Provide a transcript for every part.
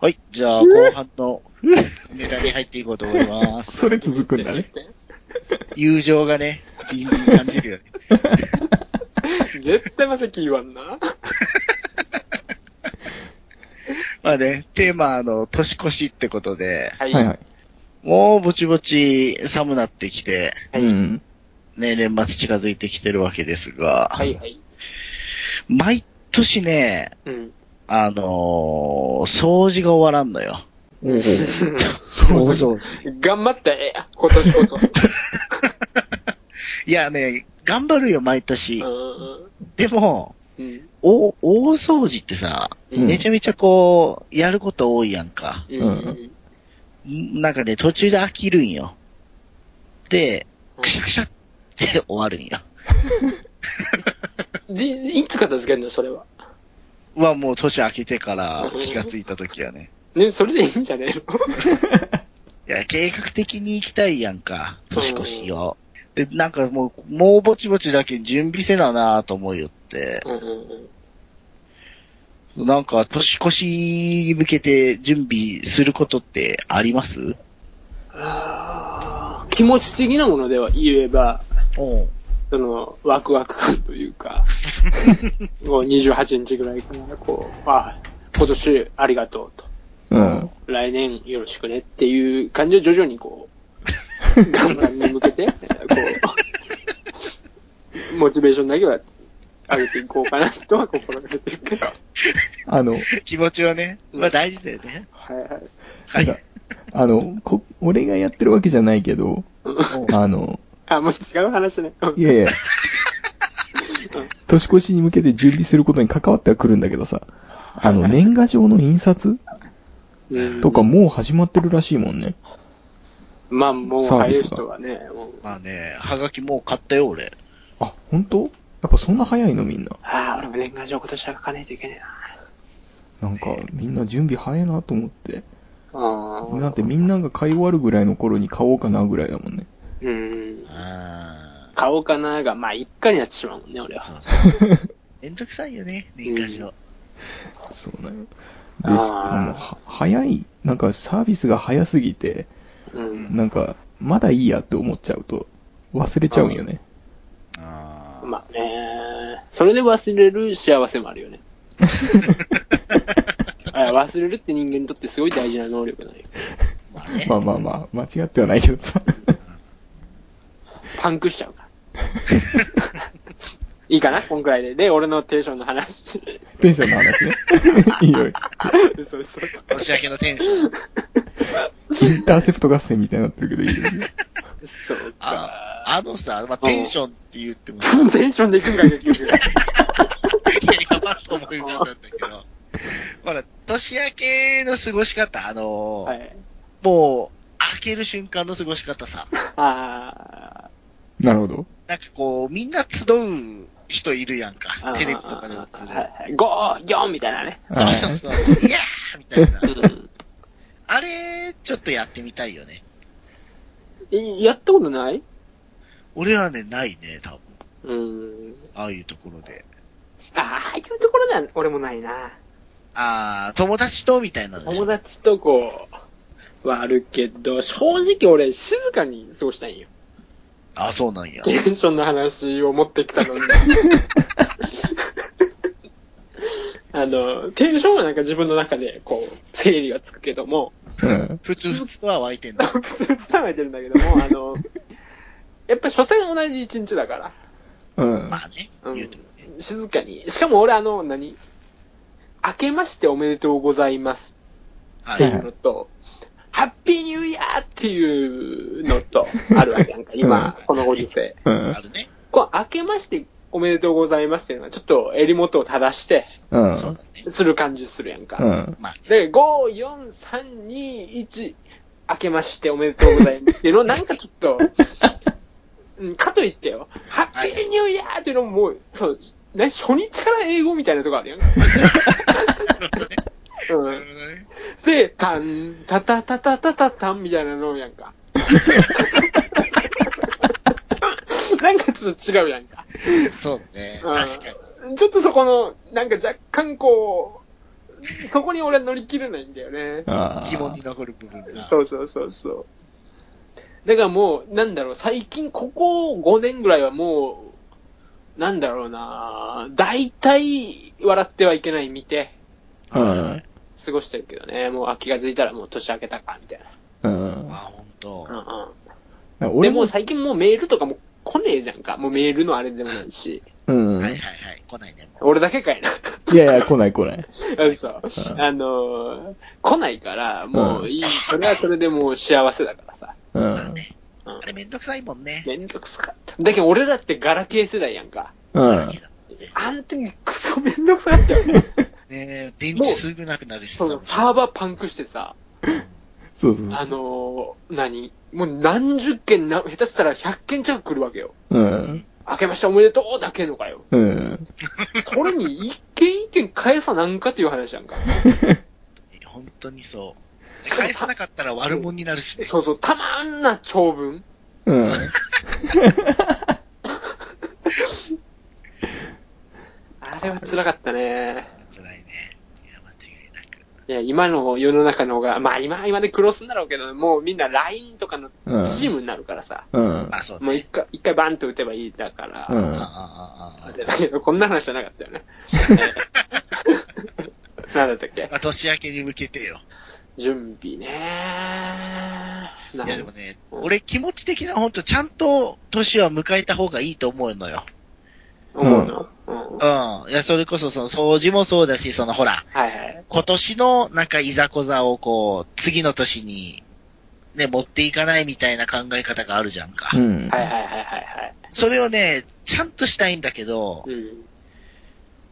はい、じゃあ、後半のネタに入っていこうと思います。それ続くんだね。友情がね、ビンビン感じるよね。絶対まさき言わんな。まあね、テーマ、あの、年越しってことで、はい。はいはい。もうぼちぼち寒なってきて、はいうん。ね、年末近づいてきてるわけですが、はいはい。毎年ね、うん。あのー掃除が終わらんのよ。そうそう。頑張ってええや、今年こそ。いやね、頑張るよ、毎年。うでも、ん。うん。お、大掃除ってさ、うんめちゃめちゃこう、やること多いやんか。うん。んなんかね、途中で飽きるんよ。で、うんくしゃくしゃって終わるんよ。で、いつ片付けんのそれは？はもう年明けてから気がついた時はね。ね、それでいいんじゃね？え のいや、計画的に行きたいやんか、年越しを。で、なんかもう、もうぼちぼちだけ準備せななと思いよって。うんうんうん。なんか、年越しに向けて準備することってあります？気持ち的なものでは言えば、おうその、ワクワク感というか、こう28日ぐらいから、こう、あ、今年ありがとうと。うん。来年よろしくねっていう感じを徐々にこう、ガンガンに向けて、こう、モチベーションだけは上げていこうかなとは心がけてるけど。はあの、気持ちはね、まあ大事だよね。いはい。はい。なんかあの、こ、俺がやってるわけじゃないけど、あの、あ、もう違う話ね。うんいやいや、年越しに向けて準備することに関わってはくるんだけどさ、あの、年賀状の印刷？うんとかもう始まってるらしいもんね。まあもう、ああいう人はね、まあね、はがきもう買ったよ、俺。あ、本当？やっぱそんな早いのみんな。ああ、俺も年賀状今年は書かないといけねえな。なんか、みんな準備早いなと思って。ああ。だってみんなが買い終わるぐらいの頃に買おうかなぐらいだもんね。うん。あ買おうかなが、まあ一回になってしまうもんね、俺あ、は。そうそう。めんどくさいよね、年賀状。そうなの。で、しかもは、早い、なんかサービスが早すぎて、うん。なんか、まだいいやって思っちゃうと、忘れちゃうんよね。ああ。まあね、それで忘れる幸せもあるよね。あ忘れるって人間にとってすごい大事な能力だよ。まあね。まあまあまあ、間違ってはないけどさ。パンクしちゃうから。いいかな？こんくらいで。で、俺のテンションの話。テンションの話ね。いいよ。そうそう年明けのテンション。インターセプト合戦みたいになってるけどいいよね。そうあか。あのさ、まあ、テンションって言っても、テンションでいくんか、結局。いや、やばっと思い浮かんだんだけど、ほら、年明けの過ごし方、あのーはい。もう、開ける瞬間の過ごし方さ、あなるほど。なんかこう、みんな集う人いるやんかー。テレビとかで映る。はいはい。5、4みたいなね。そうそうそう。いやーみたいな。うんあれ、ちょっとやってみたいよね。えやったことない？俺はね、ないね、多分。うん。ああいうところで。ああ、ああいうところだ、俺もないな。あー、友達とみたいな友達とこう、はあるけど、正直俺静かに過ごしたいんよ。あ、そうなんや。テンションの話を持ってきたのに。あの、テンションはなんか自分の中でこう、整理がつくけども、うん。普通普通とは湧いてんだ。普通伝えてるんだけども、あの、やっぱ所詮同じ一日だから、うん。まあね、うん。静かに。しかも俺あの、何？明けましておめでとうございますってはい。いうのと、ハッピーニューイヤーっていうのと、あるわけやんか、今、このご時世。うんあ。るね。こう、明けましておめでとうございますっていうのは、ちょっと襟元を正して、うん。そうだね。する感じするやんか。うん。まあ、で、5、4、3、2、1、明けましておめでとうございますっていうのを、なんかちょっと、うんかといってよ、ハッピーニューイヤーっていうのももう、そう、ね、初日から英語みたいなとこあるやんか。うん。で、タン、タタタタタタタンみたいなのやんか。なんかちょっと違うやんか。そうね。うん確かに。ちょっとそこの、なんか若干こう、そこに俺は乗り切れないんだよね。ああ。疑問に残る部分が。そうそうそうそう。だからもう、なんだろう、最近、ここ5年ぐらいはもう、なんだろうな大体、笑ってはいけない見て、うん。過ごしてるけどね。もう、あ気がづいたらもう年明けたか、みたいうん。あ、ほんとな。。うんうん。で俺も、も最近もうメールとかも来ねえじゃんか。もうメールのあれでもないし。うん。はいはいはい。来ないね。俺だけかいな。いやいや、来ない来ない。嘘。うんあのー来ないから、もういい、それはそれでもう幸せだからさ。うん。まあね。うんあれめんどくさいもんね。めんどくさかった。だけど俺らってガラケー世代やんか。うん。あん時クソめんどくさかったよね。ねえ、電池すぐなくなるしさ。サーバーパンクしてさ、そうそうあのー、何？もう何十件な、下手したら100件近く来るわけよ。うん。明けましておめでとうだけのかよ。うん。それに一件一件返さなんかっていう話やんか。本当にそう。で返さなかったら悪者になるしね。そうそう、たまんな長文。うん。あれは辛かったね。辛いね。いや、間違いなく。いや、今の世の中の方が、まあ今は今で苦労するんだろうけど、もうみんな LINE とかのうん。チームになるからさ、うん。まあそうね。もう一回、一回バンと打てばいいだから、うん。ああ、ああ、ああれだけど、こんな話じゃなかったよね。なんだったっけあ。まあ年明けに向けてよ。準備ねいやでもね、俺気持ち的な本当ちゃんと年は迎えた方がいいと思うのよ。思うの、うん、はうん。いや、それこそその掃除もそうだし、そのほら、いはい。今年のなんかいざこざをこう、次の年に、ね、持っていかないみたいな考え方があるじゃんか。うん。はいはいはいはいはい。それをね、ちゃんとしたいんだけど、うん。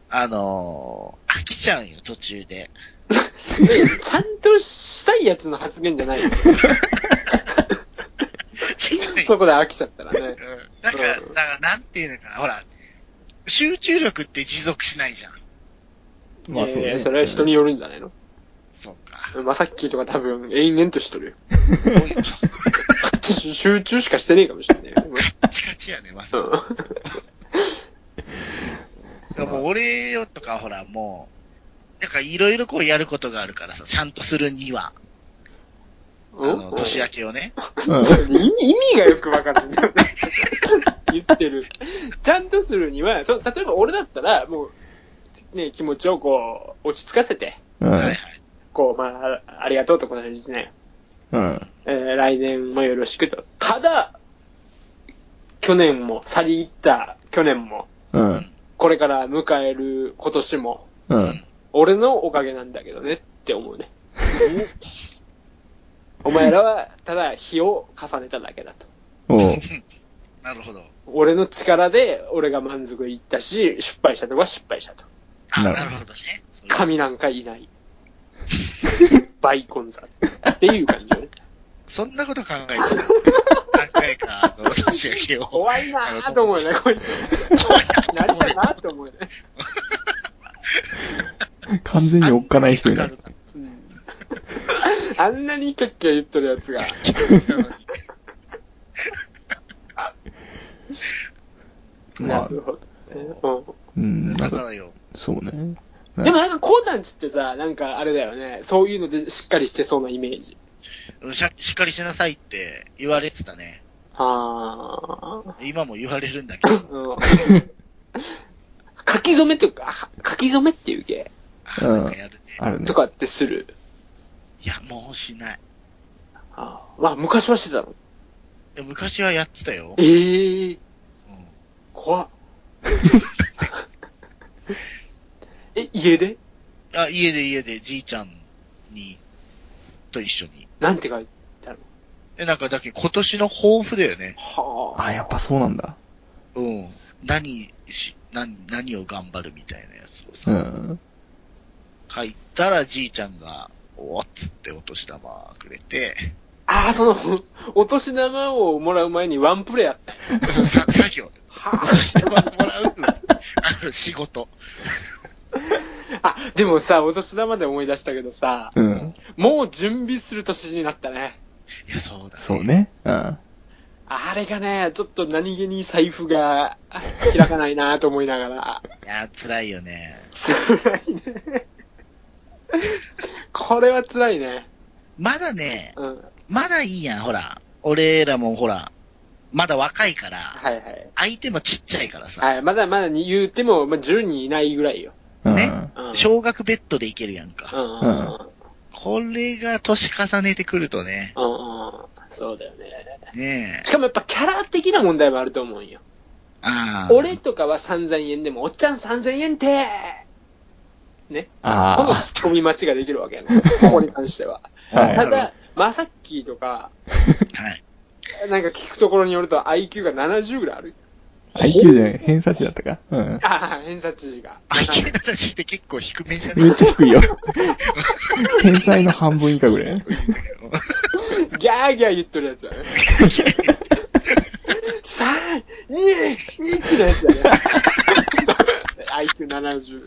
あのー飽きちゃうんよ、途中で。え、ちゃんとしたいやつの発言じゃないの？違うそこで飽きちゃったらね。うんだから、だから、なんていうのかな、ほら、集中力って持続しないじゃん。まあそうね。えーそれは人によるんじゃないの？そうか。まさっきとか多分延々としとるよ。集中しかしてねえかもしれないよ。カチカチやね、まさうか。ん。もう俺よとかほら、もう、なんかいろいろこうやることがあるからさ、ちゃんとするには、あの、年明けをね。意味意味がよくわかんないんだよね。言ってる。ちゃんとするには、そ例えば俺だったら、もう、ね、気持ちをこう、落ち着かせて、うん。こう、まあ、ありがとうと今年ね、うん。えー来年もよろしくと。ただ、去年も、去り行った去年も、うん。これから迎える今年も、うん。俺のおかげなんだけどねって思うね。お前らは、ただ日を重ねただけだと。おう。なるほど。俺の力で俺が満足いったし、失敗したとこは失敗したと。あ、なるほどなるほどね。神なんかいない。バイコンザっていう感じよね。そんなこと考えてる？何回か、あの、年明けを。怖いなぁと思うよね、こいつ。なりたいなぁと思うよね。完全におっかない人になる。うんあんなにキャッキャ言っとるやつが。まあなるほどね。うん。だからよ。そうね。うんでもなんか、こうなんちってさ、なんかあれだよね。そういうのでしっかりしてそうなイメージ。しゃしっかりしなさいって言われてたね。は今も言われるんだけど。ぁ。うん書き初めっていうか、あ書き初めっていうけあなんかやるね。あるねと。かってする？いや、もうしない。あーまあ、昔はしてたの？いや昔はやってたよ。ええうん怖っ。え、家で？あ、家で家でじいちゃんに、と一緒に。なんて書いてあるえ、なんかだけど今年の抱負だよね。はあ。あ、やっぱそうなんだ。うん。何し、何、何を頑張るみたいなやつをさ、うん。書いたらじいちゃんが、おっつってお年玉くれて、ああ、その、お年玉をもらう前にワンプレイやった。そのさ作業、はお年玉もらう、あの、仕事。あ、でもさ、お年玉で思い出したけどさ、うん。もう準備する年になったね。いや、そうだね。そうね。うん。あれがね、ちょっと何気に財布が開かないなと思いながら。いや、辛いよね。辛いね。これは辛いね。まだね、うん。まだいいやん、ほら。俺らもほら、まだ若いから、はいはい。相手もちっちゃいからさ、はい、まだまだに言うても、まあ、10人いないぐらいよ。うん。ねうん。小学ベッドでいけるやんうか。んうんうん。これが年重ねてくるとね、うんうん。そうだよね。ねえ。しかもやっぱキャラ的な問題もあると思うんよ。ああ。俺とかは3000円でも、おっちゃん3000円ってね。このあツッコミ待ちができるわけやね。ここに関しては。あ。はい。ただ、まさっきーとか、はい。なんか聞くところによると IQ が70ぐらいある。IQ じゃない、偏差値だったか？うん。ああ、偏差値が。IQ の値って結構低めじゃない？めっちゃ低いよ。天才の半分以下ぐらい。ギャーギャー言っとるやつだね。3、2、1のやつだね。IQ70。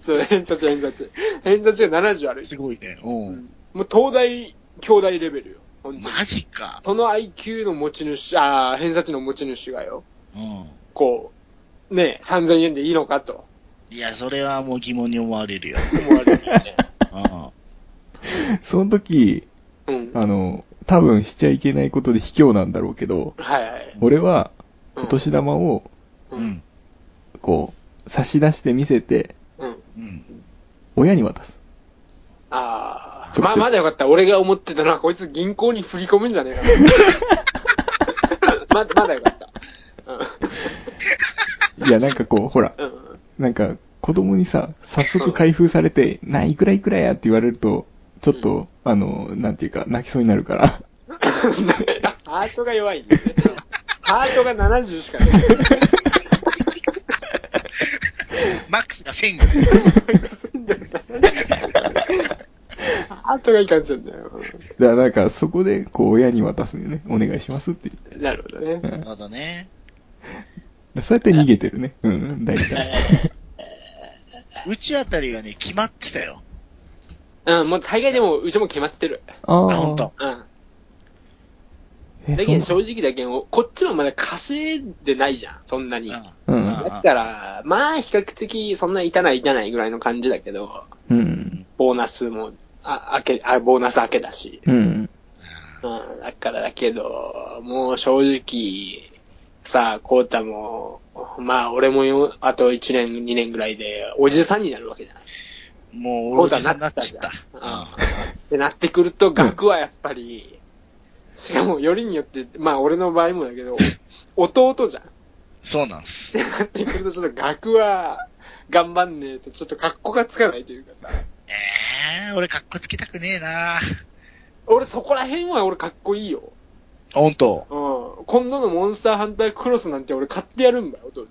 そう、偏差値、偏差値。偏差値が70ある。すごいね。う。うんんもう東大、兄弟レベルよ。本当に。マジか。その IQ の持ち主、ああ、偏差値の持ち主がよ、うん。こう、ね、3000円でいいのかといや、それはもう疑問に思われるよ。思われるよね。うん。その時、うん。あの、多分しちゃいけないことで卑怯なんだろうけど、はいはい。俺は、うんお年玉を、う。うんん。こう、差し出して見せて、うん。うん。親に渡す。ああ。まあ、まだよかった。俺が思ってたのは、こいつ銀行に振り込むんじゃねえかな。まだ、まだよかった。いや、なんかこう、ほら、うん。うん。なんか、子供にさ、早速開封されて、な、いくらいくらやって言われると、ちょっと、あの、なんていうか、泣きそうになるから。ハートが弱いんだよね。ハートが70しかない。マックスが1000ぐらい。ハートがいかんせんだよ。だからなんか、そこで、こう、親に渡すんよね。お願いしますって言って。なるほどね。なるほどね。そうやって逃げてるね。うん、大体。うちあたりはね、決まってたよ。うん、もう大概でも、うちも決まってる。ああ、ほんと。うん。だけど正直だけど、こっちもまだ稼いでないじゃん、そんなに。うんうんだから、まあ、比較的、そんな痛ない痛ないぐらいの感じだけど、うん。ボーナスも、あ、開け、あ、ボーナス開けだし。うん。うん、だからだけど、もう正直、さあ、コータも、まあ、俺もよ、あと1年、2年ぐらいで、おじさんになるわけじゃない。もう、おじさんになっちゃっ。た。うん。ってなってくると、額はやっぱり、しかも、よりによって、まあ、俺の場合もだけど、弟じゃん。そうなんす。ってなってくると、ちょっと額は、頑張んねえと、ちょっと格好がつかないというかさ。ええー、俺かっこつけたくねえな俺、そこら辺は俺かっこいいよ。ほんと？うん。今度のモンスターハンタークロスなんて俺買ってやるんだよ、弟。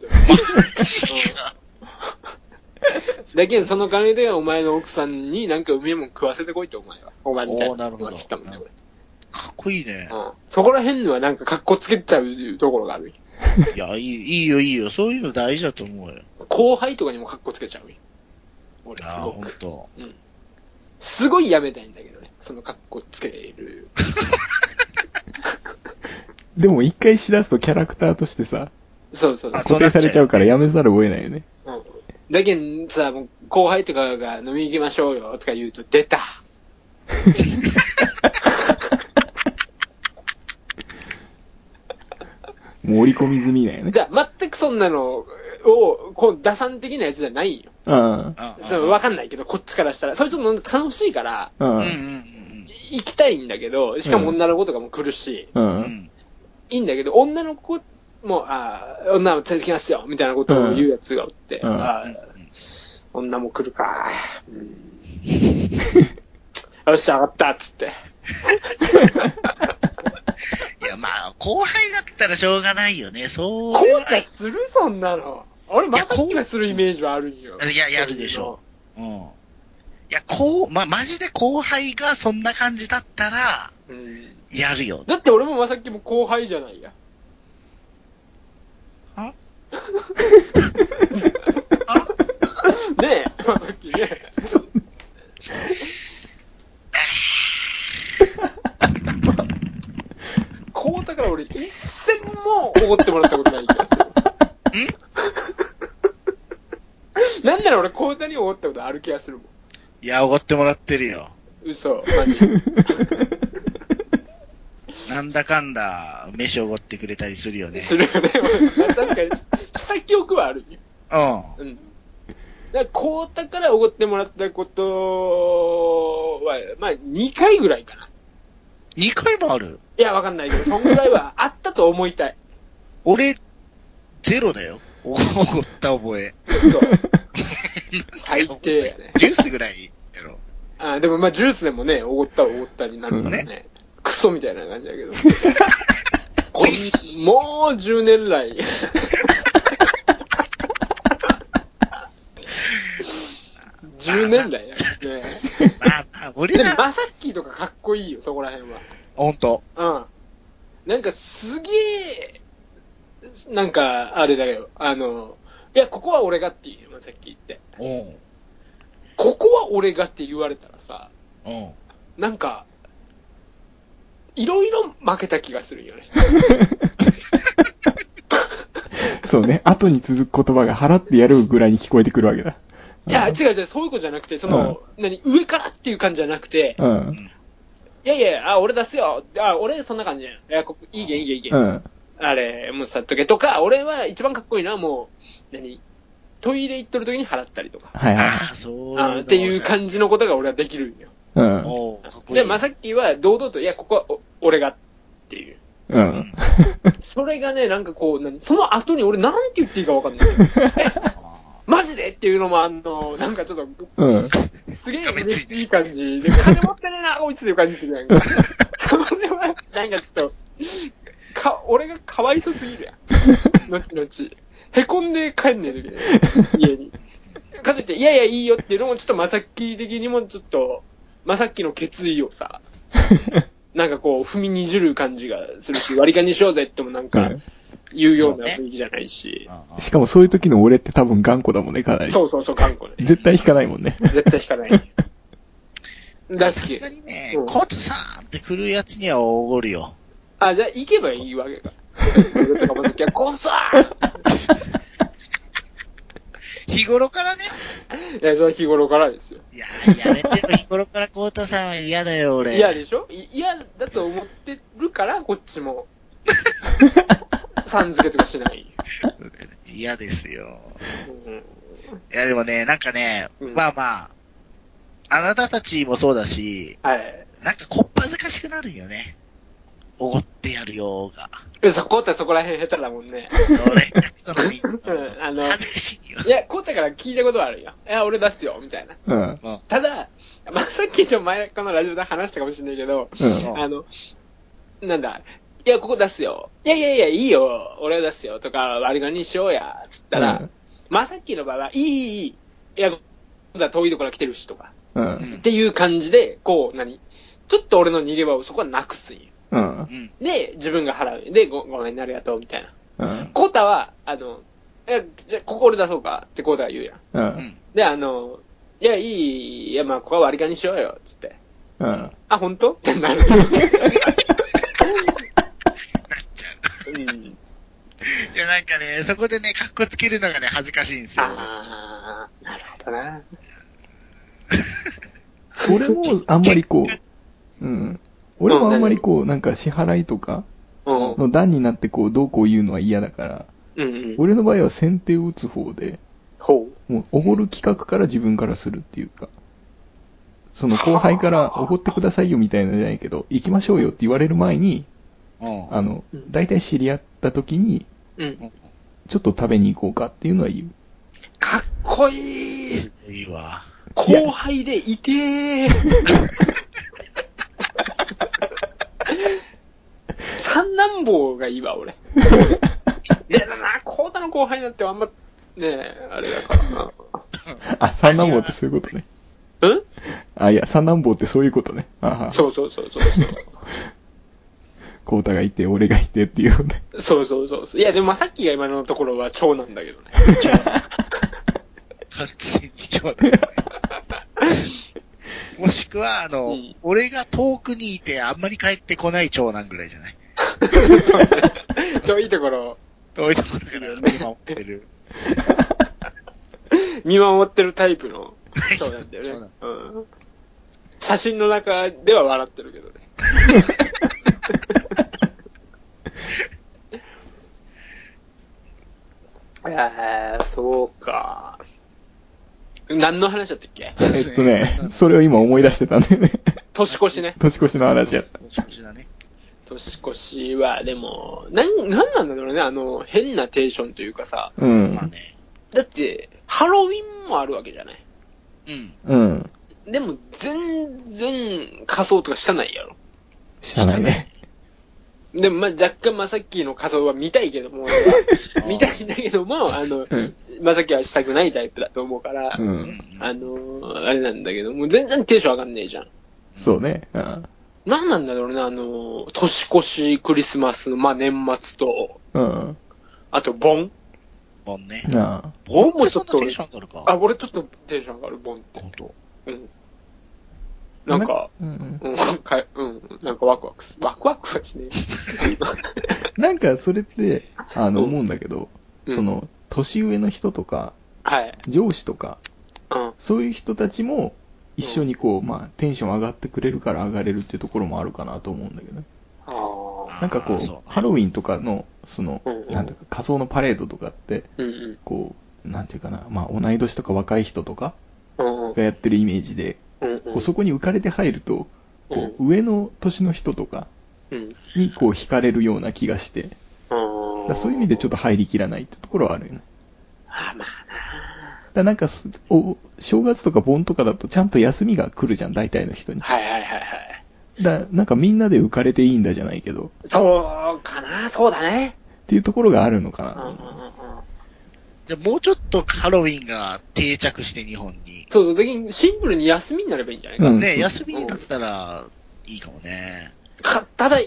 だけど、その金でお前の奥さんになんかうめえもん食わせてこいって、お前は。お前みたいおーなるほどつったもんね、俺。かっこいいね。うん。そこら辺にはなんか格好つけちゃうところがある。いや、いいいいよ、いいよ。そういうの大事だと思うよ。後輩とかにも格好つけちゃうよ。俺、すああ、ごく。ほんと。すごいやめたいんだけどね。その格好つける。でも一回しだすとキャラクターとしてさ、そうそうそう。あ固定されちゃうからやめざるを得ないよね。うん。だけどさ、もう後輩とかが飲み行きましょうよとか言うと、出た もう織り込み済みだよね。じゃあ、全くそんなのを、こう、打算的なやつじゃないよ。うん。それわかんないけど、こっちからしたら。それちょっと楽しいから、う。うん行きたいんだけど、しかも女の子とかも来るし、う。うん。うんん。いいんだけど、女の子も、ああ、女も連れてきますよ、みたいなことを言うやつがおって、うんあー女も来るか。うん よし、上がった、っつって。いや、まあ、後輩だったらしょうがないよね。そう。こうたする？そんなの。俺、まさきはするイメージはあるんよ。いや、やるでしょう。うん。いや、こう、ま、マジで後輩がそんな感じだったら、う。うん。やるよ。だって俺もまさきも後輩じゃないや。あねえ、まさきね。こうたから俺一銭もおごってもらったことない気がする。なんならら俺、コータにおごったことある気がするもん。いや、おごってもらってるよ。嘘、マジ。なんだかんだ、飯おごってくれたりするよね。するよね。俺確かに、した記憶はあるよ。うん。うん。だから、コータからおごってもらったことは、まあ、2回ぐらいかな。2回もある？いや、わかんないけど、そんぐらいはあったと思いたい。俺、ゼロだよ。おごった覚え。嘘。最低やね。ジュースぐらいやろ。あでもまあ、ジュースでもね、おごったおごったになるからね。クソみたいな感じだけど。こんもう10年来。10年来やね。まあまあ、俺でも、ら、マサッキーとかかっこいいよ、そこら辺は。ほんと。うん。なんかすげえ、なんか、あれだよ。あの、いや、ここは俺がっていうよ、さっき言って。うん。ここは俺がって言われたらさ、うん。なんか、いろいろ負けた気がするよね。そうね。後に続く言葉が払ってやるぐらいに聞こえてくるわけだ。いや、違う違う、そういうことじゃなくて、その、何、上からっていう感じじゃなくて、うん。いやいや、あ、俺出すよ。あ、俺そんな感じやん。いや、ここ、いいけん、いいけん、いいけん。うん。あれ、もうさっとけとか、俺は一番かっこいいのはもう、何、トイレ行っとる時に払ったりとか。はいはいああ、そうあっていうじ。感じのことが俺はできるんよ。うん。で、まさっきは堂々と、いや、ここはお俺がっていう。うん。それがね、なんかこう、何その後に俺なんて言っていいかわかんない。え、マジでっていうのもあんの、なんかちょっと、うん。すげえ嬉しい感じで、金持ってねえな、こいつっていう感じするやんか。それは、なんかちょっと、か、俺がかわいそすぎるやん。後々。へこんで帰んねえときね、家に。かといって、いやいや、いいよっていうのも、ちょっとまさっき的にもちょっと、まさっきの決意をさ、なんかこう、踏みにじる感じがするし、割り勘にしようぜってもなんか、言うような雰囲気じゃないし。しかもそういう時の俺って多分頑固だもんね、かなり。そうそうそう、頑固ね。絶対引かないもんね。絶対引かない。だしさすが、にねうん、コートさんって来るやつにはおごるよ。あ、じゃあ行けばいいわけか。日頃からね。いや、それは日頃からですよ。いや、やめてよ、日頃からコートさんは嫌だよ、俺。嫌でしょ？い嫌だと思ってるから、こっちも。さん付けとかしない。嫌ですよ。うん、いや、でもね、なんかね、うんまあまあ、あなたたちもそうだし、はい。なんかこっぱずかしくなるよね。おごってやるよーが。えそこってそこら辺下手だもんね。俺、そのみうん、あの、恥ずかしいよ。いや、こうたから聞いたことはあるよ。いや、俺出すよ、みたいな。うん。ただ、まあ、さっきの前、このラジオで話したかもしれないけど、うん。あの、なんだ、いや、ここ出すよ。いやいやいや、いいよ。俺は出すよ。とか、割り勘にしようや。つったら、うんまあさっきの場合は、いい、いい、いい。いや、ここは遠いところ来てるし、とか。うん。っていう感じで、こう、何？ちょっと俺の逃げ場をそこはなくすんよ。うん。うん。で、自分が払う。で、ごごめんね、ありがとう、みたいな。うん。コータは、あの、え、じゃあ、ここ俺出そうかってコータが言うやん。う。うんん。で、あの、いや、いい、いや、まあ、ここは割り勘にしようよ、つって。うん。あ、本当？ってなる。なっちゃう。うん。いや、なんかね、そこでね、格好つけるのがね、恥ずかしいんですよ。あー、なるほどな。俺もあんまりこう、うん。俺もあんまりこう、なんか支払いとかうん。の段になってこう、どうこう言うのは嫌だから、うんうん。俺の場合は先手を打つ方で、ほう。もう、おごる企画から自分からするっていうか、その後輩からおごってくださいよみたいなのじゃないけど、行きましょうよって言われる前に、うん。あの、大体知り合った時に、うん。ちょっと食べに行こうかっていうのは言う。かっこいいいいわ。後輩でいてー 三男坊がいいわ、俺。でだな、コータの後輩なんてあんま、ねえ、あれだからな。あ、三男坊ってそういうことね。うんあ、いや、三男坊ってそういうことね。あは。そうそうそうそうコータがいて、俺がいてっていうのね。そう。そうそうそう。いや、でもまあさっきが今のところは長なんだけどね。完全に長男。もしくは、あの、うん俺が遠くにいてあんまり帰ってこない長男ぐらいじゃない？そう、いいところ。遠いところから見守ってる。見守ってるタイプの人なんだよね。そうなんうん。写真の中では笑ってるけどね。えー、そうか。何の話だったっけ？えっとね、それを今思い出してたんだよね。年越しね。年越しの話やった。少しだね。年越しは、でも、なん、なんなんだろうね、あの、変なテンションというかさ。うんまあ。ね。だって、ハロウィンもあるわけじゃない。うん。うん。でも、全然仮装とかしたないやろ。知らないね。でも、まあ、若干まさっきの仮装は見たいけども、見たいんだけども、あの、うん。まさきはしたくないタイプだと思うから、う。うんん。あの、あれなんだけど、もう全然テンション上がんねえじゃん。そうね。うん。なんなんだろうね、あの、年越し、クリスマスの、まあ、年末と、うん。あと、盆ボンね。なあ。ボンもちょっとテンション上がるか。あ、俺ちょっとテンション上がる、盆って。ほんと。うん。なんか、うんうん。うん、かうん、なんかワクワクす。ワクワクはしねえ。なんかそれって、あの、うん思うんだけど、うんその、年上の人とか、はい。上司とか、うん。そういう人たちも、一緒にこう、まあ、テンション上がってくれるから上がれるっていうところもあるかなと思うんだけどね。なんかこう、ハロウィンとかの、その、なんだか仮想のパレードとかって。こう、なんていうかな、まあ、同い年とか若い人とか。がやってるイメージで、うんこうそこに浮かれて入ると、こう、上の年の人とかうん。にこう惹かれるような気がして、だそういう意味でちょっと入りきらないってところはあるよね。ああ、まあだなんかすお、正月とか盆とかだとちゃんと休みが来るじゃん、大体の人に。な。はいはいはいはい。だなんかみんなで浮かれていいんだじゃないけど、そうかな、そうだね。っていうところがあるのかうんうんうんな。うん。じゃあもうちょっとハロウィンが定着して日本に。そう、だけどシンプルに休みになればいいんじゃないか。うんね、休みだったらいいかもね。かただ、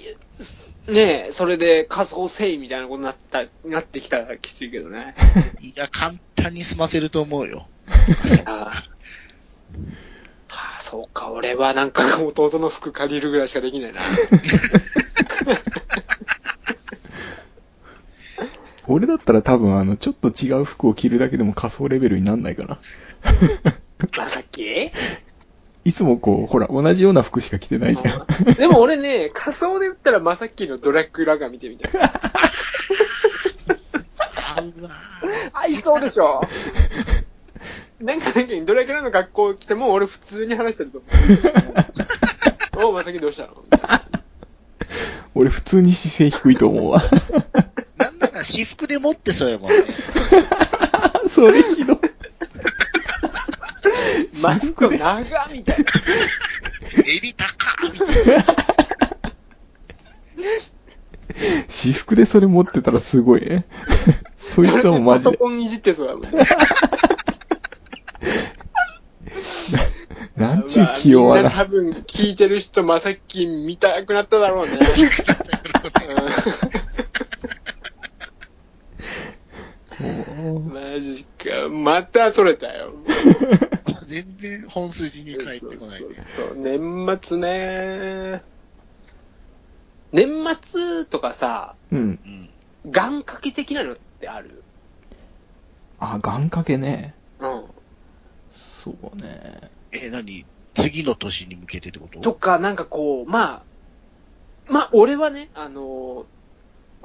ねえ、それで仮想せいみたいなことになった、なってきたらきついけどね。いや、簡単に済ませると思うよ。ああ、そうか、俺はなんか弟の服借りるぐらいしかできないな。俺だったら多分あの、ちょっと違う服を着るだけでも仮想レベルになんないかな。まさっき？いつもこう、ほら、同じような服しか着てないじゃん。でも俺ね、仮想で言ったらまさっきのドラクラが見てみたい。合いそうでしょ？なんか、なんか、ドラキュラの学校来ても俺普通に話してると思う。おう、まさきどうしたの？俺普通に姿勢低いと思うわ。なんだか私服で持ってそうやもんね。それひどい。マント長みたいな。襟高みたいな。私服でそれ持ってたらすごいね。そいつはもうマジパソで。コンいじってそうだもんね。なんちゅう器用はな。みんな多分聞いてる人、まさっき見たくなっただろうね。マジか。またそれたよ。全然本筋に帰ってこないそうね。そうそう年末ね。年末とかさ、ううん。うん。願掛け的なのってある？あ、願掛けね。うん。そうね。え、何？次の年に向けてってこと？とか、なんかこう、まあ、まあ、俺はね、あの、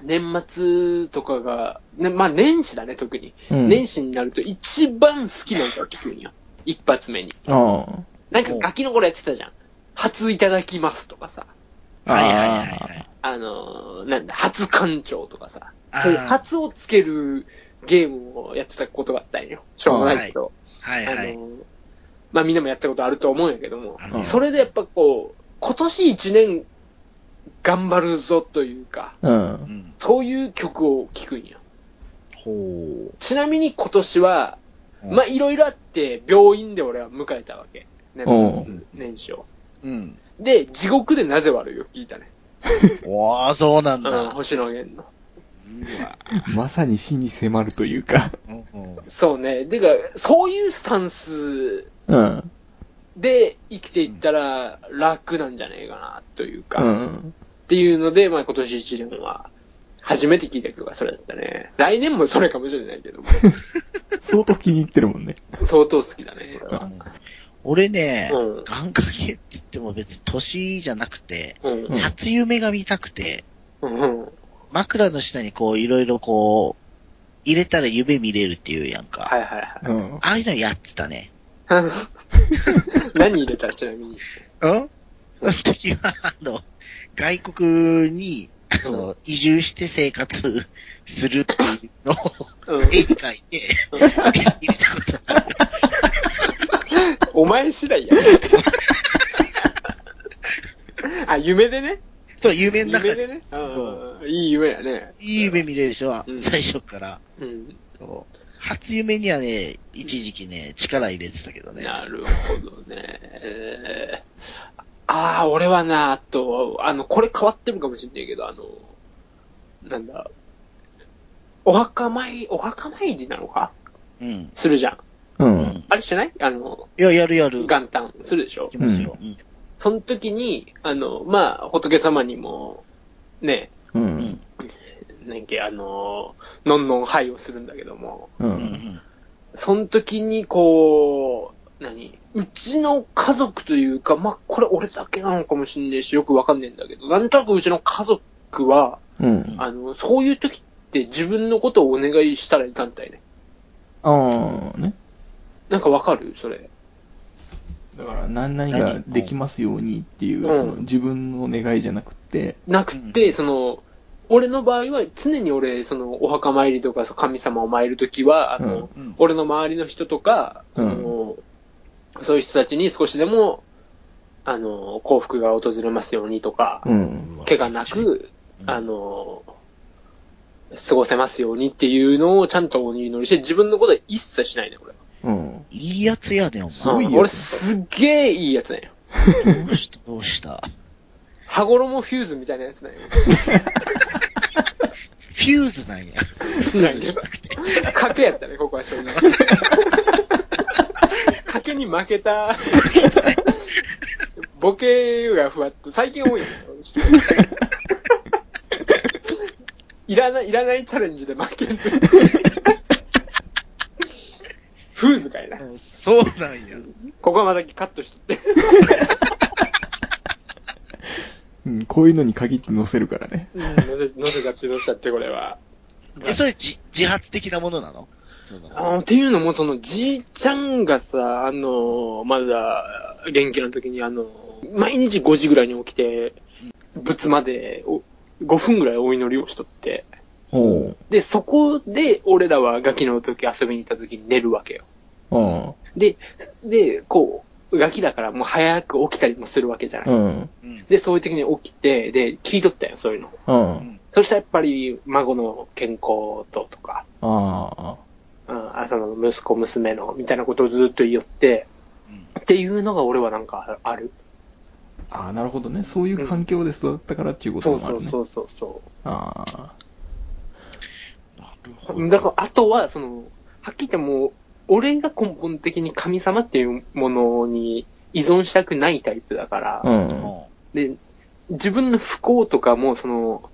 年末とかが、ね、まあ年始だね、特に。うん。年始になると一番好きな歌を聞くんよ。一発目に。あなんかガキの頃やってたじゃん。初いただきますとかさ。あ。はいはいはいはい。あのー、なんだ、初館長とかさ。そういう初をつけるゲームをやってたことがあったんよ。しょうがないけど。あのはいはい。ー、まあみんなもやったことあると思うんやけども。あのそれでやっぱこう、今年一年頑張るぞというか、うん。うん。そういう曲を聴くんよ。ほちなみに今年は、う。まあいろいろあって、病院で俺は迎えたわけ。年う末年始を。うん。で、地獄でなぜ悪いを聞いたね。わあ、そうなんうん、だ。星野源の。まさに死に迫るというか。そうね。でか、そういうスタンスうん。で生きていったら楽なんじゃねえかな、というか。っうん。ていうので、まあ今年一年は、初めて聞いた曲がそれだったね。来年もそれかもしれないけども。相当気に入ってるもんね。相当好きだね、これは。うん俺ね、うん願掛けって言っても別に年じゃなくて、うん。うん初夢が見たくて、うん。枕の下にこういろいろこう、入れたら夢見れるっていうやんか。はいはいはい。うん。ああいうのやってたね。何入れたちなみに？うん？その時は、あの、外国に、あの、移住して生活するっていうのをうん。絵に描いて、入れたことある。お前次第や。あ、夢でね。そう、夢の中で。夢でね。うん。いい夢やね。いい夢見れるでしょ、うん最初から。うん。そう初夢にはね、一時期ね、力入れてたけどね。なるほどね。えーああ、俺はな、あと、あの、これ変わってるかもしんないけど、あの、なんだ、お墓参り、お墓参りなのか？うん。するじゃん。う。うんん。あれしてない？あの、いや、やるやる。元旦するでしょ？きますよ。うん。その時に、あの、まあ、仏様にも、ね、う。うんん。なんけ、あの、のんのん拝をするんだけども、う。うんん。その時にこう、何？うちの家族というか、まあ、これ俺だけなのかもしんないし、よくわかんないんだけど、なんとなくうちの家族は、うん。あの、そういう時って自分のことをお願いしたらいかんたいね。ああ、ね。なんかわかる？それ。だから、何々ができますようにっていう、うんその自分の願いじゃなくて、なくて、その、俺の場合は常に俺、その、お墓参りとか、そう神様を参るときは、あの、うん。俺の周りの人とか、その、そういう人たちに少しでも、あの、幸福が訪れますようにとか、うん。怪我なく、うんあの、過ごせますようにっていうのをちゃんとお祈りして、自分のことは一切しないね、俺。うん。いいやつやねん、お前。すごいよ俺すっげえいいやつなんよ。どうした？どうした？羽衣フューズみたいなやつなんよ。フューズなんや。普通に。賭けやったね、ここはそういうの。賭けに負けた、ボケがふわっと、最近多いんだよ。いらない、いらないチャレンジで負ける。フーズかいな。そうなんや。ここはまたカットしとって。うん。こういうのに限って載せるからね。うん、のせ、ちゃって、のせちゃって、これは。え、それ自自発的なものなの？そのあっていうのも、その、じいちゃんがさ、あの、まだ、元気な時に、あの、毎日5時ぐらいに起きて、仏までお5分ぐらいお祈りをしとって。で、そこで、俺らはガキの時遊びに行った時に寝るわけよ。うん。で、で、こう、ガキだからもう早く起きたりもするわけじゃない。で、そういう時に起きて、で、聞いとったよ、そういうの。うん。そしたらやっぱり、孫の健康ととか、あうん、あその息子、娘の、みたいなことをずっと言って、っていうのが俺はなんかある。あ。ああ、なるほどね。そういう環境で育ったからっていうことそうもあるね。そうそうそうそああ。なるほう。ど。だから、あとは、その、はっきり言ってもう、俺が根本的に神様っていうものに依存したくないタイプだから、うん。もで、自分の不幸とかも、その、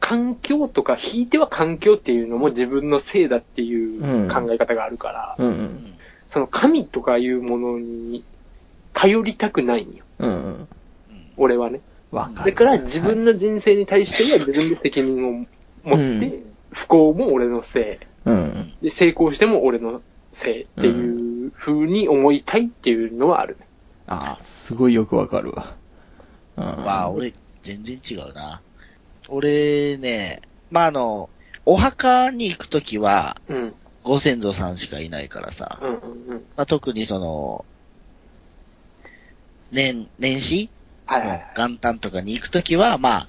環境とか、ひいては環境っていうのも自分のせいだっていう考え方があるから、うんう。ん。その神とかいうものに頼りたくないんよ。うんうん。俺はね。わかる。だから自分の人生に対しては自分で責任を持って、う不幸も俺のせうん。い。で、成功しても俺のせいっていう風に思いたいっていうのはあるね。ああ、すごいよくわかるわ。うん。わあ、俺、全然違うな。俺ね、まあ、あの、お墓に行くときは、うん。ご先祖さんしかいないからさ、うんうんうん。まあ、特にその、年、年始はいはいはい。元旦とかに行くときは、まあ、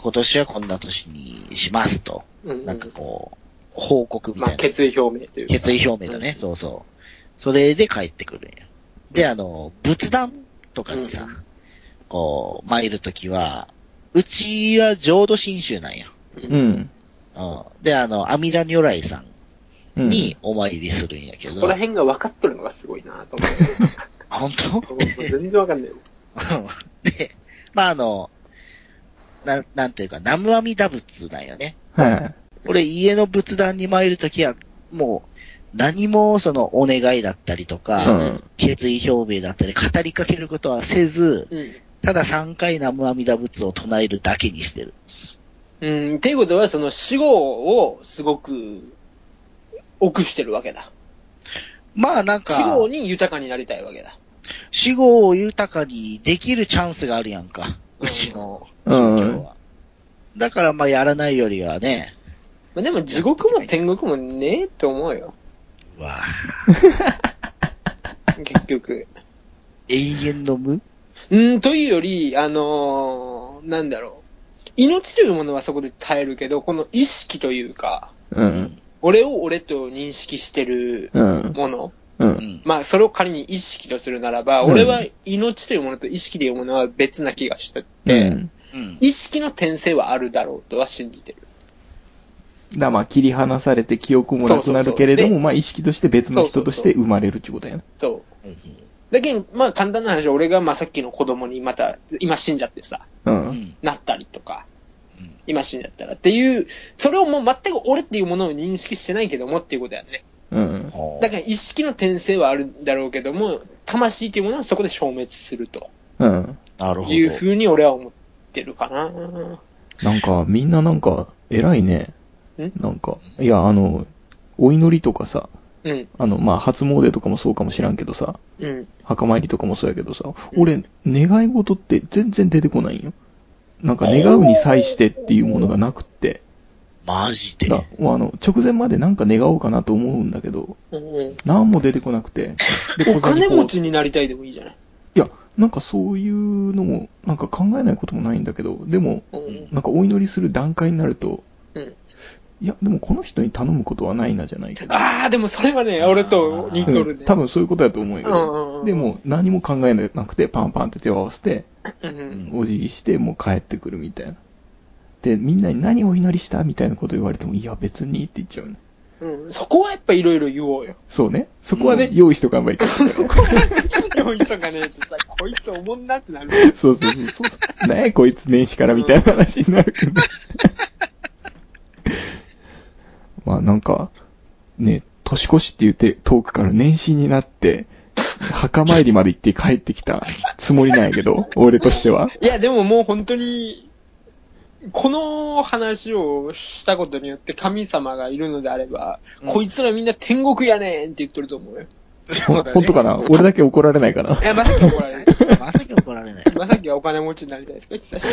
今年はこんな年にしますと。うんうんなんかこう、報告みまあ、たいな。決意表明というか。決意表明だね。そうそう。それで帰ってくるんや。で、あの、仏壇とかにさ、うんこう、参るときは、うちは浄土真宗なんや。うん。うん。で、あの、阿弥陀如来さうんん。にお参りするんやけど。ここら辺が分かっとるのがすごいなと思あ 本当？う。全然分かんない。で、まああの、な、なんていうか、南無阿弥陀仏なんよね。はい。俺、家の仏壇に参るときは、もう、何もそのお願いだったりとうか、ん。決意表明だったり語りかけることはせず、うん。ただ3回南無阿弥陀仏を唱えるだけにしてる。うん。っていうことは、その死後をすごく、臆してるわけだ。まあなんか、死後に豊かになりたいわけだ。死後を豊かにできるチャンスがあるやんか。うちの状況は。だからまあやらないよりはね、まあでも地獄も天国もねえって思うよ。うわ 結局。永遠の無？うん、というより、あのーなんだろう。命というものはそこで耐えるけど、この意識というか、うん。俺を俺と認識してるうん。もの。う。うんん。まあ、それを仮に意識とするならば、うん俺は命というものと意識というものは別な気がしてて、うん。うん。意識の転生はあるだろうとは信じてる。だまあ切り離されて記憶もなくなるけれども、そうそうそうでまあ意識として別の人として生まれるってことやな。そう。だけど、まあ簡単な話、俺がまあさっきの子供にまた、今死んじゃってさ、う。うんん。なったりとかうん、今死んじゃったらっていう、それをもう全く俺っていうものを認識してないけどもっていうことやね。うん。だから意識の転生はあるんだろうけども、魂っていうものはそこで消滅するとうん。なるほど。いうふうに俺は思ってるかな。なんか、みんななんか、偉いね。ん？なんか、いや、あの、お祈りとかさ、うん、あの、まあ、初詣とかもそうかもしらんけどさ、うん。墓参りとかもそうやけどさ、俺、願い事って全然出てこないんよ。なんか、願うに際してっていうものがなくって、マジで？だもうあの、直前までなんか願おうかなと思うんだけど、うんうんなんも出てこなくて、でお金持。ちになりたいでもいいじゃない。ういや、なんかそういうのも、なんか考えないこともないんだけど、でも、うんなんかお祈りする段階になると、うんいや、でもこの人に頼むことはないなじゃないけど。ああ、でもそれはね、俺と似とるね。うん多分そういうことだと思うよ、うんうんうんでも何も考えなくてパンパンって手を合わせて、うんうんお辞儀してもう帰ってくるみたいな。で、みんなに何をお祈りしたみたいなこと言われても、いや別にって言っちゃうね。うん、そこはやっぱいろいろ言おうよ。そうね。そこはね、うん用意しとかんばいいかん そこは、用意とかねえってさ、こいつおもんなってなる。そうそうそうそう。ねこいつ年始からみたいな話になるけど。まあなんか、ね、年越しって言って遠くから年始になって、墓参りまで行って帰ってきたつもりなんやけど、俺としては。いや、でももう本当に、この話をしたことによって神様がいるのであれば、うんこいつらみんな天国やねんって言っとると思うよ。ほ本当かな？俺だけ怒られないかな？いや、まさき怒られる。まさか怒られない。まさきはお金持ちになりたいですか？言 ってたし。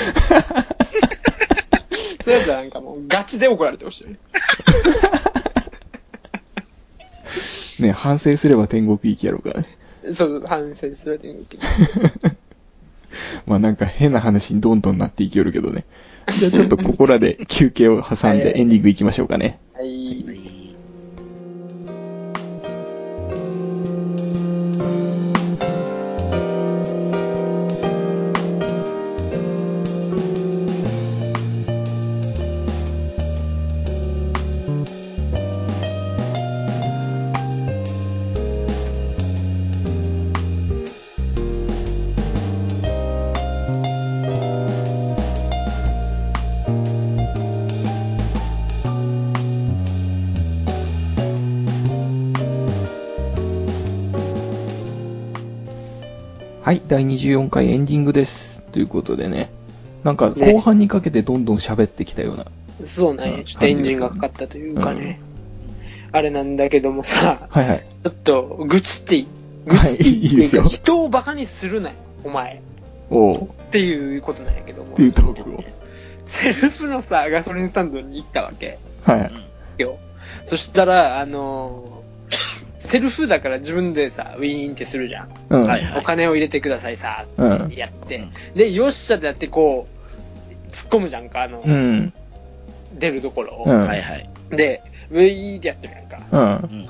そういうやつはなんかもうガチで怒られてほしいよね。ね、反省すれば天国行きやろうからね。そう、反省する天国。まあなんか変な話にどんどんなっていきよるけどね。じゃあちょっとここらで休憩を挟んでエンディング行きましょうかね。はい。第24回エンディングです。ということでね。なんかね後半にかけてどんどん喋ってきたような。そうなんや。ちょっとエンジンがかかったというかね。あれなんだけどもさ、はいはい。ちょっと、愚痴っていい？愚痴っていい,、はいいいですよ人をバカにするなよ、お前。おうっていうことなんやけどもって。いうトークを。セルフのさ、ガソリンスタンドに行ったわけはい。よ。そしたら、あのーセルフだから自分でさ、ウィーンってするじゃん。うん。はいはいお金を入れてくださいさ、うんってやって。うんで、よっしゃってやって、こう、突っ込むじゃんか、あの、うん。出るところを。うん。はいはい。で、ウィーってやってるやんか。うん。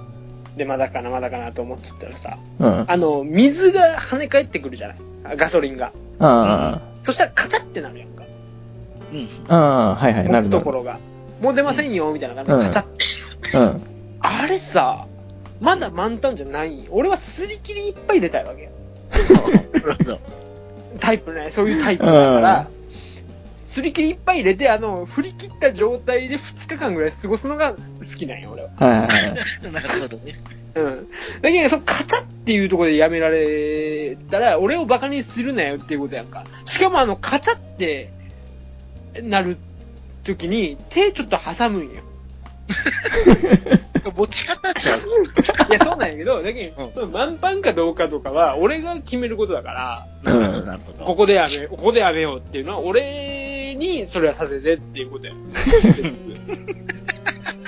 で、まだかな、まだかなと思ってたらさ、うん。あの、水が跳ね返ってくるじゃない？あガソリンが。あそしたらカチャってなるやんか。うん。あ、ああ、はいはい、な持つる。ところが。もう出ませんよ、みたいな感じでうんカチャって。うん。あれさ、まだ満タンじゃない俺はすり切りいっぱい入れたいわけよ。タイプね、そういうタイプだから、すり切りいっぱい入れて、あの、振り切った状態で2日間ぐらい過ごすのが好きなんよ、俺は。はいはいはい。なるほどね。うん。だけど、そのカチャっていうところでやめられたら、俺をバカにするなよっていうことやんか。しかもあの、カチャってなる時に、手ちょっと挟むんよ。持ち方ちゃう。いや、そうなんやけど、だけど、その満帆かどうかとかは、俺が決めることだから。ここでやめ、ここでやめようっていうのは、俺にそれはさせてっていうことや。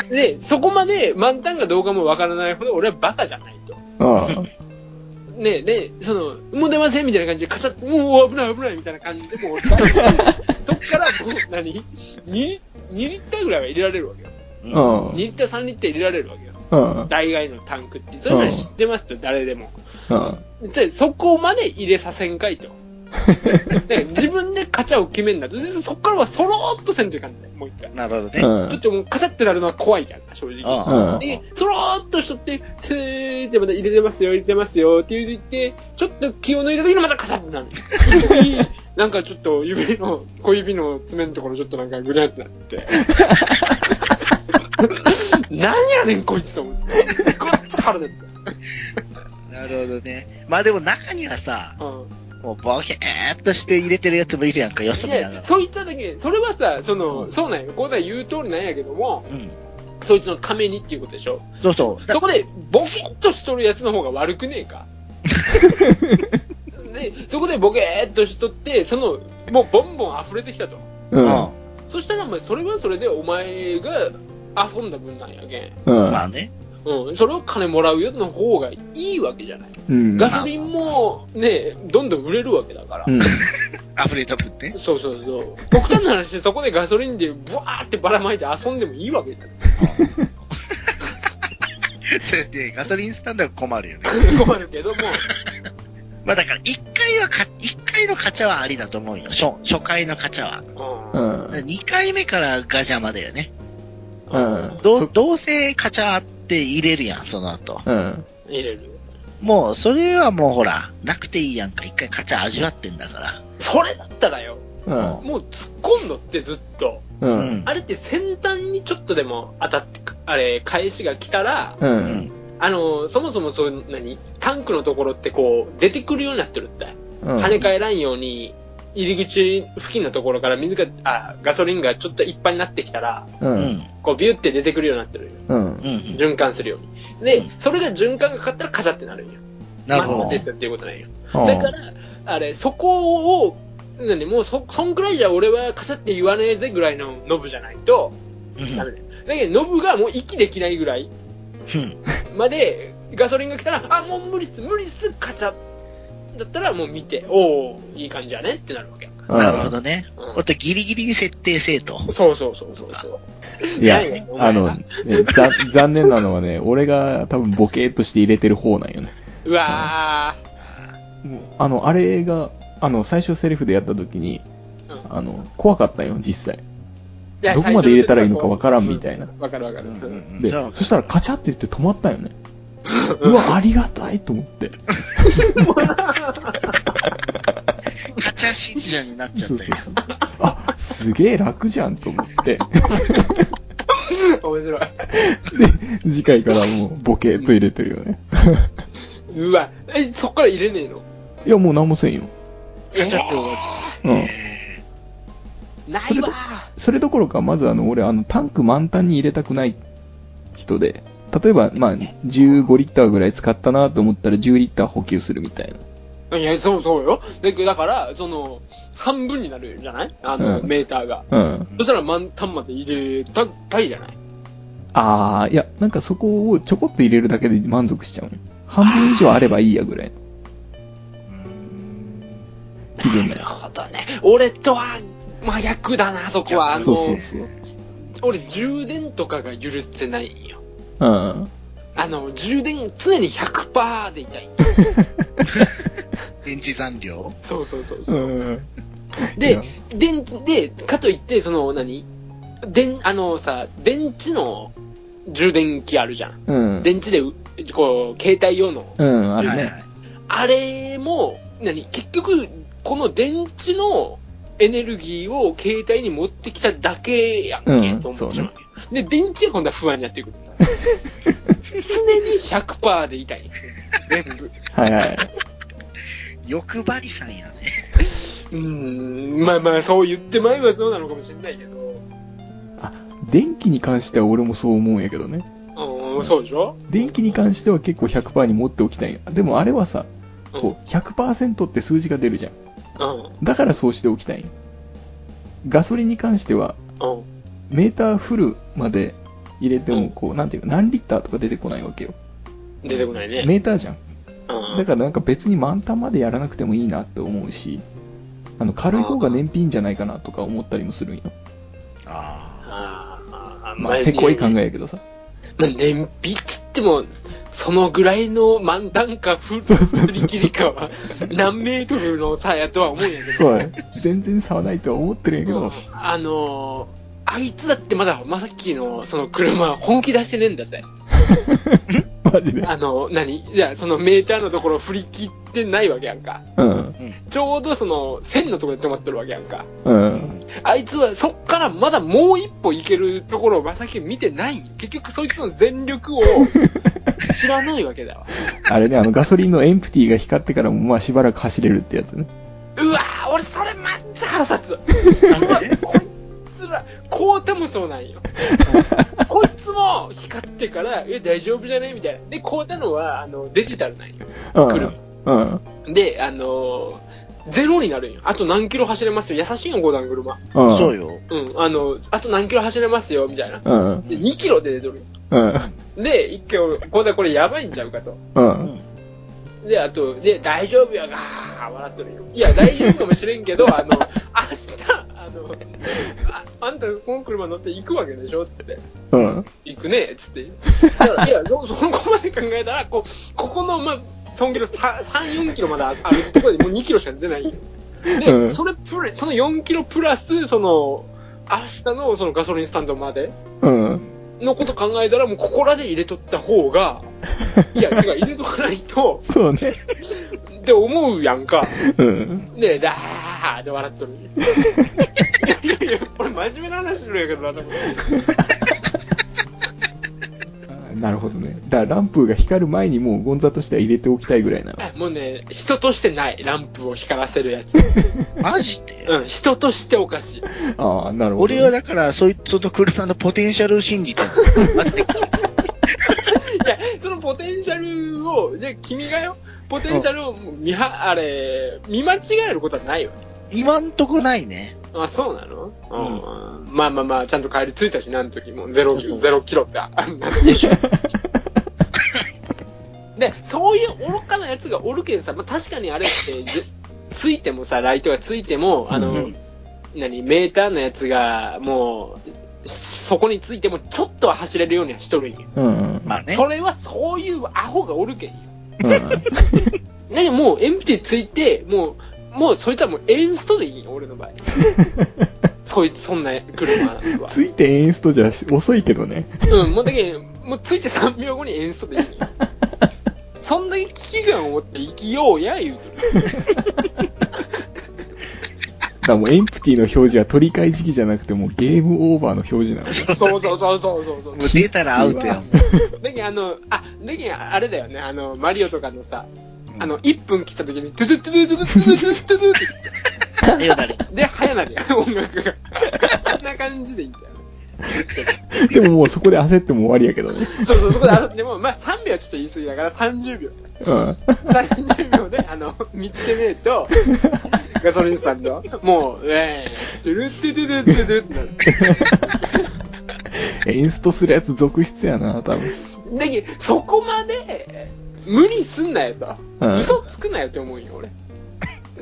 で、そこまで満タンかどうかもわからないほど、俺はバカじゃないと。うん。ねで、その、もう出ませんみたいな感じで、カチャッ、もう危ない危ないみたいな感じで、もう、そっから何 ?2 リ、2リッターぐらいは入れられるわけよ。うん。2リッター、3リッター入れられるわけよ。うん。大概のタンクって。それまで知ってますと、誰でも。うん。で、そこまで入れさせんかいと。で自分でカチャを決めんだと。でそっからはそろーっとせんといかんねもう一回。なるほどね。うんちょっともうカチャってなるのは怖いじゃんか、正直。あうんで、そろーっとしとって、せーってまた入れてますよ、入れてますよって言って、ちょっと気を抜いた時にまたカチャってなる。なんかちょっと指の、小指の爪のところちょっとなんかぐにゃってなって。何やねんこいつと思って。こっち腹立って。なるほどね。まあでも中にはさ、うん。もうボケーっとして入れてるやつもいるやんか、よそ見ながら。そういっただけ、それはさ、その、うんそうなんよ。こうさ言う通りなんやけども、うん。そいつのためにっていうことでしょ。そうそう。だそこで、ボケっとしとるやつの方が悪くねえか？で、そこでボケーっとしとって、その、もうボンボン溢れてきたと。う。うんん。そしたら、お前、それはそれでお前が遊んだ分なんやけん。うん。まあね。うん。それを金もらうよの方がいいわけじゃない。うん。ガソリンもね、どんどん売れるわけだから。うん。溢れた分ね。そうそうそう。極端な話でそこでガソリンでブワーってばらまいて遊んでもいいわけじゃない。それで、ガソリンスタンドは困るよね。困るけども、まあだから、一回はか、一回のカチャはありだと思うよ。初、初回のカチャは。うんうん。二回目からが邪魔だよね。うん。どう、そどうせカチャって入れるやん、その後。うん。入れる。もう、それはもうほら、なくていいやんか。一回カチャ味わってんだから。それだったらよ、うん。もう突っ込んどってずっと。う。うんん。あれって先端にちょっとでも当たって、あれ、返しが来たら、う。うんん。あの、そもそもそう何タンクのところってこう、出てくるようになってるって。うん。跳ね返らんように、入り口付近のところから水が、あ、ガソリンがちょっといっぱいになってきたら、う。うんん。こうビュって出てくるようになってるよ。うん。うん。循環するように。でうん、それが循環がかかったらカチャってなるんよ。なるほど。まあですよっていうことなんよ。うんだから、あれ、そこを、何もうそ、そんくらいじゃ俺はカチャって言わねえぜぐらいのノブじゃないと、うん。ダメだよ。だけど、ノブがもう息できないぐらいうん。まで、ガソリンが来たら、あ、もう無理っす、無理っす、カチャだったらもう見て、おおいい感じやねってなるわけやなるほどね。うんとギリギリに設定せえと。そうそうそうそうそう。いや何お、前あの、ねざ残念なのはね、俺が多分ボケーっとして入れてる方なんよね。うわあの、あれが、あの、最初セリフでやった時に、うんあの、怖かったよ、実際。どこまで入れたらいいのかわからんみたいなうんわかるわかる。うんでそしたらカチャって言って止まったよね。うわ、ありがたいと思って。カチャ信者になっちゃったよ。そうそうそう。あ、すげえ楽じゃんと思って。面白い。次回からもうボケーっと入れてるよね。うわ、え、そっから入れねえの？いや、もう何もせんよ。カチャって終わうん。ないわそれどころか、まずあの、俺、あの、タンク満タンに入れたくない人で、例えば、まあ、15リッターぐらい使ったなと思ったら10リッター補給するみたいな。いや、そうそうよ。でだから、その、半分になるじゃない？あの、うんメーターが。うん。そしたら満タンまで入れたたいじゃない？あー、いや、なんかそこをちょこっと入れるだけで満足しちゃうの。半分以上あればいいやぐらいの気分。なるほどね。俺とは真逆だな、そこは。あの、そうそうそう。俺充電とかが許せないんよ。うん。あの、充電常に100%でいたい。電池残量そうそうそうそう。うん。いでや、電池、で、かといって、その、何？電、あのさ、電池の充電器あるじゃん。うん。電池でう、こう、携帯用の。うん、あるね。あれも、何？結局、この電池のエネルギーを携帯に持ってきただけやんけ、うんと思っちゃうわけで、電池が今度は不安になってくる。常に100%でいたい。全部。はいはい。欲張りさんやね。うーん、まあまあ、そう言ってまえばそうなのかもしれないけど。電気に関しては俺もそう思うんやけどね。うん、そうでしょ？電気に関しては結構100%に持っておきたいんや。でもあれはさ、うん。こう100%って数字が出るじゃん。うん。だからそうしておきたいガソリンに関しては、うん。メーターフルまで入れても、うんこう、なんていうか、何リッターとか出てこないわけよ。出てこないね。メーターじゃん。うん。だからなんか別に満タンまでやらなくてもいいなって思うし、あの、軽い方が燃費いいんじゃないかなとか思ったりもするんよ。あああまあ、せこい考えやけどさ。まあ、燃費っつっても、そのぐらいの満タンか、フそうそうそう振り切りかは、何メートルの差やとは思うんやけど。そう。全然差はないとは思ってるんやけうんど、あのー、あいつだってまだ、まさっきの、その車、本気出してねえんだぜ。マジで。あの、何？いや、そのメーターのところ振り切ってないわけやんか。うん。ちょうどその、線のところで止まってるわけやんか。うん。あいつはそっからまだもう一歩行けるところをまさき見てない結局そいつの全力を 知らないわけだわ。あれね、あのガソリンのエンプティが光ってからもまあしばらく走れるってやつね。うわー俺それめっちゃ腹立つ。こいつら、こうてもそうなんよ。こも光ってから、え、大丈夫じゃね？みたいな。で、こうたのは、あの、デジタルなんよ。うん。車うん。で、あのーゼロになるんよ。あと何キロ走れますよ。優しいよ、5段車。うあ。ん。そうよ。うん。あの、あと何キロ走れますよ、みたいな。うん。で、2キロで出とるよ。うん。で、一回俺、これこれやばいんちゃうかと。うん。で、あと、で、大丈夫やがー、笑っとるよ。いや、大丈夫かもしれんけど、あの、明日、あの、ああんたこの車乗って行くわけでしょつって。うん。行くねつって。いや、そ、そこまで考えたら、こう、ここの、まあ、3キロ、3、4キロまであるところでもう2キロしか出ないよ。で、うんそれプラ、その4キロプラス、その、明日のそのガソリンスタンドまでうん。のこと考えたら、もうここらで入れとった方が、いや、てか入れとかないと、そうね。って思うやんか。うん。で、だーって笑っとる。いやいやいや、俺真面目な話してるんやけどな、と思ってなるほどね。だからランプが光る前にもうゴンザとしては入れておきたいぐらいなの。あもうね、人としてない、ランプを光らせるやつ。マジで？うん、人としておかしい。いああ、なるほど。俺はだから、そいつの車のポテンシャルを信じてる。や、そのポテンシャルを、じゃあ君がよ、ポテンシャルを見は、あれ、見間違えることはないわ。今んとこないね。あ、そうなの？うん。まあまあまあ、ちゃんと帰り着いたしな、あの時も。ゼロ、ゼロキロって、あんなでしょ。で、そういう愚かなやつがおるけどさ、まあ、確かにあれって、ぜついてもさ、ライトがついても、あの、うん何、メーターのやつが、もう、そこについても、ちょっとは走れるようにはしとるんよ。うん。うん。まあね。それはそういうアホがおるけんよ。うん。だけどもう、エンプティついて、もう、もう、そいつはもうエンストでいいよ、俺の場合。そいつ、そんな車は。ついてエンストじゃ遅いけどね。うん、もうだけどもうついて3秒後にエンストでいいよ。そんだけ危機感を持って生きようや、言うとる。だからもうエンプティの表示は取り替え時期じゃなくてもうゲームオーバーの表示なの。そうそうそうそうそうそう。もう出たらアウトやもん。だけどあの、あ、だけどあれだよね、あの、マリオとかのさ、あの、1分来た時に、トゥトゥトゥトゥトゥトゥトゥトゥトゥトゥって、よだれ。で、早なるやん、音楽が。あんな感じでいいんだよ。でももうそこで焦っても終わりやけどね。そうそう、そこで、あでも、まあ、3秒はちょっと言い過ぎだから30秒。うん。30秒で、あの、見つけねえと、ガソリンスタンド、もう、えー、トゥルットゥトゥトゥトゥトゥってなる。エンストするやつ続出やな、多分。だけど、そこまで、無理すんなよと。うん嘘つくなよって思うよ、俺。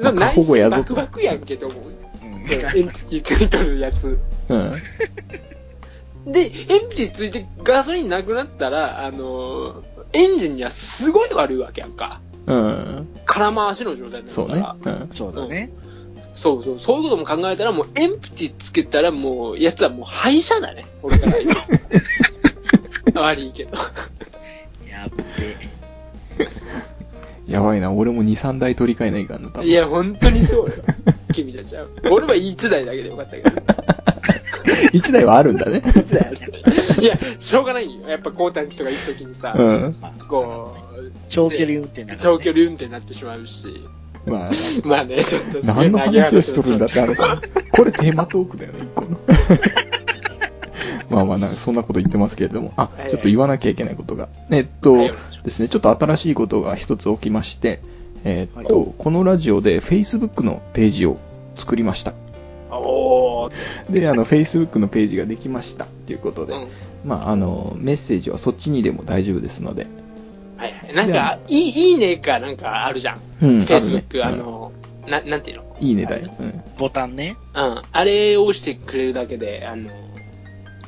まあ過保護やぞバクバクやんけと思うよ。うん エンプティついとるやつ。うん。で、エンプティついてガソリンなくなったら、あのーエンジンにはすごい悪いわけやんか。うん。空回しの状態になそうるから。ね。うん。そうだね。そうそう、そういうことも考えたら、もうエンプティつけたらもう、やつはもう廃車だね。俺から言う。悪いけど。やっべ。やばいな、俺も2、3台取り替えないかんな、多分。いや、本当にそうよ。君たちは。俺は1台だけでよかったけど。1台はあるんだね。1台あるいや、しょうがないよ。やっぱ、高谷地とか行くときにさ、うん。こ長距離運転だう、から、ね。長距離運転になってしまうし。まあ、まあね、ちょっと何の話をしとるんだって話話。これテーマトークだよね、一個の。まあまあ、なんかそんなこと言ってますけれども。あはい、ちょっと言わなきゃいけないことが。えっとですね、ちょっと新しいことが一つ起きまして、えっはと、このラジオで Facebook のページを作りました。で、あの、Facebook のページができましたということで、うん。まあ、あの、メッセージはそっちにでも大丈夫ですので。はいはい。なんか、いい、いいねかなんかあるじゃん。うん、Facebook、あの、な、なんていうの？うんいいねだよ。うん。ボタンね。うん。あれを押してくれるだけで、あの、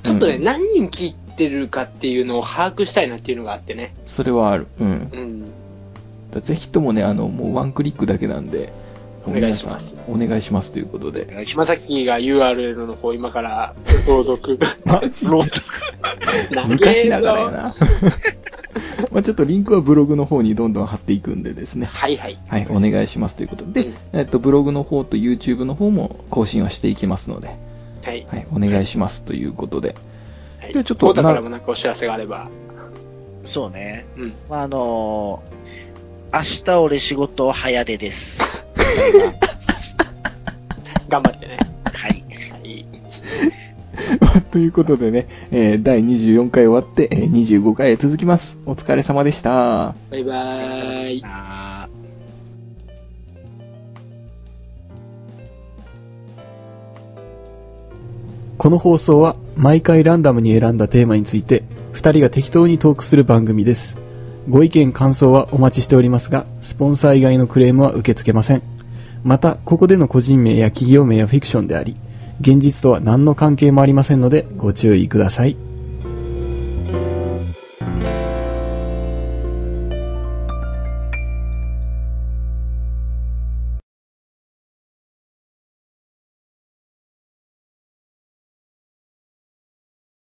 ちょっとね、うん何人聞いてるかっていうのを把握したいなっていうのがあってね。それはある。うん。うん。だぜひともね、あの、もうワンクリックだけなんで、お願いしますお願いしますということで。まお願いします。さきが URL の方今から朗読。マジロード昔ながらやな。まあちょっとリンクはブログの方にどんどん貼っていくんでですね。はいはい。はい、お願いしますということで、うんえっと、ブログの方と YouTube の方も更新はしていきますので、はい。はい、お願いしますということで。はい。でちょっとコータからもなんかお知らせがあれば。そうね。うん。まあ、あのー、明日俺仕事早出です。頑張ってね。はい。はい。ということでね、えー第24回終わって、えー25回へ続きます。お疲れ様でした。バイバお疲れ様ーイでし。た。この放送は毎回ランダムに選んだテーマについて2人が適当にトークする番組です。ご意見感想はお待ちしておりますが、スポンサー以外のクレームは受け付けません。また、ここでの個人名や企業名はフィクションであり、現実とは何の関係もありませんのでご注意ください。